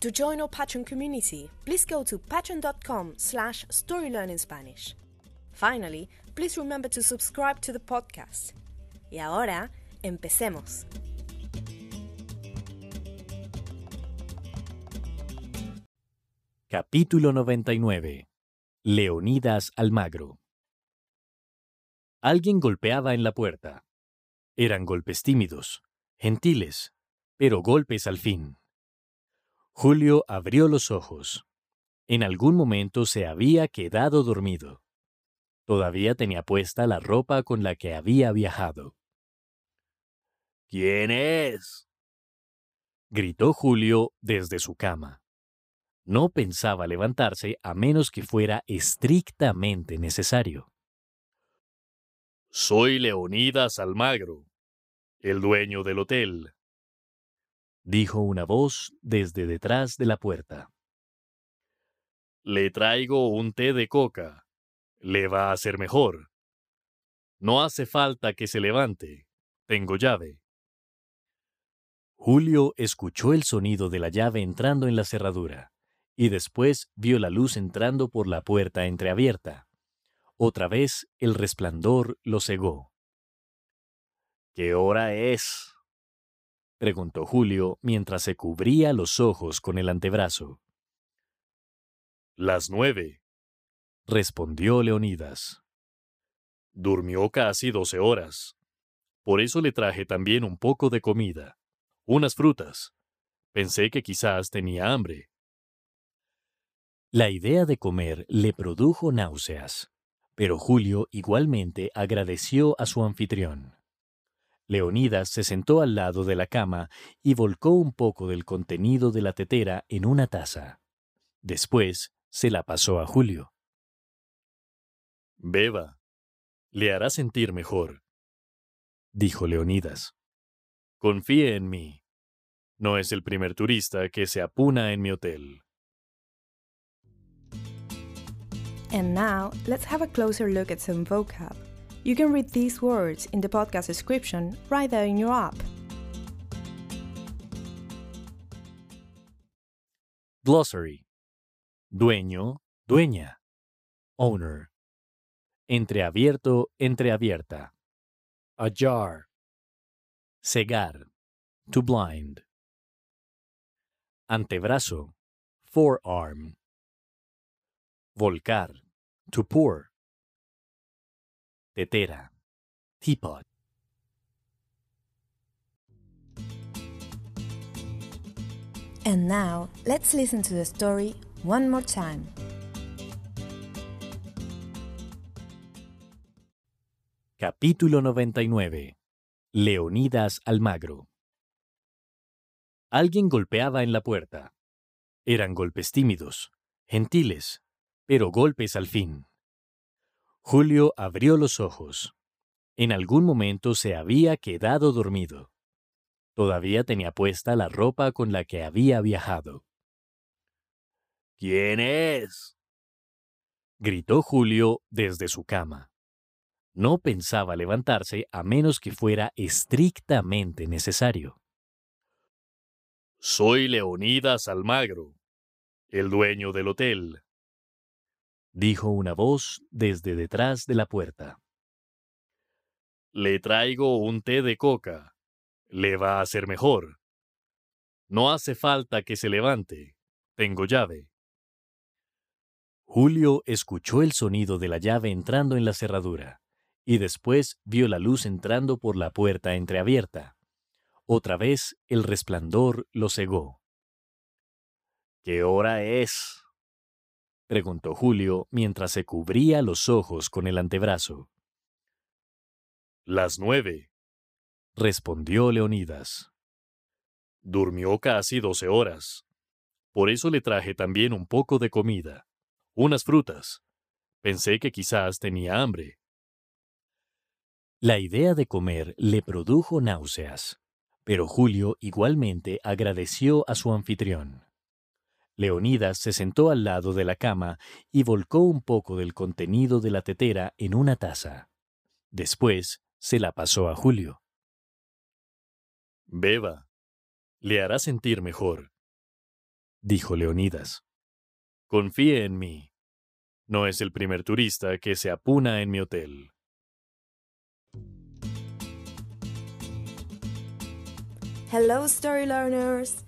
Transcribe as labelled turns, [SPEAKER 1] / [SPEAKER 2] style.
[SPEAKER 1] To join our Patreon community, please go to patreon.com slash storylearningspanish. Finally, please remember to subscribe to the podcast. Y ahora, empecemos.
[SPEAKER 2] Capítulo 99. Leonidas Almagro. Alguien golpeaba en la puerta. Eran golpes tímidos, gentiles, pero golpes al fin. Julio abrió los ojos. En algún momento se había quedado dormido. Todavía tenía puesta la ropa con la que había viajado.
[SPEAKER 3] ¿Quién es?
[SPEAKER 2] gritó Julio desde su cama. No pensaba levantarse a menos que fuera estrictamente necesario.
[SPEAKER 3] Soy Leonidas Almagro, el dueño del hotel
[SPEAKER 2] dijo una voz desde detrás de la puerta.
[SPEAKER 3] Le traigo un té de coca. Le va a hacer mejor. No hace falta que se levante. Tengo llave.
[SPEAKER 2] Julio escuchó el sonido de la llave entrando en la cerradura, y después vio la luz entrando por la puerta entreabierta. Otra vez el resplandor lo cegó.
[SPEAKER 3] ¿Qué hora es?
[SPEAKER 2] Preguntó Julio mientras se cubría los ojos con el antebrazo.
[SPEAKER 3] Las nueve,
[SPEAKER 2] respondió Leonidas.
[SPEAKER 3] Durmió casi doce horas. Por eso le traje también un poco de comida, unas frutas. Pensé que quizás tenía hambre.
[SPEAKER 2] La idea de comer le produjo náuseas, pero Julio igualmente agradeció a su anfitrión. Leonidas se sentó al lado de la cama y volcó un poco del contenido de la tetera en una taza. Después se la pasó a Julio.
[SPEAKER 3] Beba. Le hará sentir mejor, dijo Leonidas. Confíe en mí. No es el primer turista que se apuna en mi hotel.
[SPEAKER 1] And now, let's have a closer look at some vocab. You can read these words in the podcast description right there in your app.
[SPEAKER 2] Glossary. Dueño, dueña. Owner. Entreabierto, entreabierta. Ajar. Cegar. To blind. Antebrazo. Forearm. Volcar. To pour tetera, teapot.
[SPEAKER 1] And now, let's listen to the story one more time.
[SPEAKER 2] Capítulo 99. Leonidas Almagro. Alguien golpeaba en la puerta. Eran golpes tímidos, gentiles, pero golpes al fin. Julio abrió los ojos. En algún momento se había quedado dormido. Todavía tenía puesta la ropa con la que había viajado.
[SPEAKER 3] ¿Quién es?
[SPEAKER 2] gritó Julio desde su cama. No pensaba levantarse a menos que fuera estrictamente necesario.
[SPEAKER 3] Soy Leonidas Almagro, el dueño del hotel
[SPEAKER 2] dijo una voz desde detrás de la puerta.
[SPEAKER 3] Le traigo un té de coca. Le va a hacer mejor. No hace falta que se levante. Tengo llave.
[SPEAKER 2] Julio escuchó el sonido de la llave entrando en la cerradura y después vio la luz entrando por la puerta entreabierta. Otra vez el resplandor lo cegó. ¿Qué hora es? Preguntó Julio mientras se cubría los ojos con el antebrazo.
[SPEAKER 3] Las nueve,
[SPEAKER 2] respondió Leonidas.
[SPEAKER 3] Durmió casi doce horas. Por eso le traje también un poco de comida, unas frutas. Pensé que quizás tenía hambre.
[SPEAKER 2] La idea de comer le produjo náuseas, pero Julio igualmente agradeció a su anfitrión. Leonidas se sentó al lado de la cama y volcó un poco del contenido de la tetera en una taza. Después se la pasó a Julio.
[SPEAKER 3] Beba, le hará sentir mejor, dijo Leonidas. Confíe en mí. No es el primer turista que se apuna en mi hotel.
[SPEAKER 1] Hello, story learners!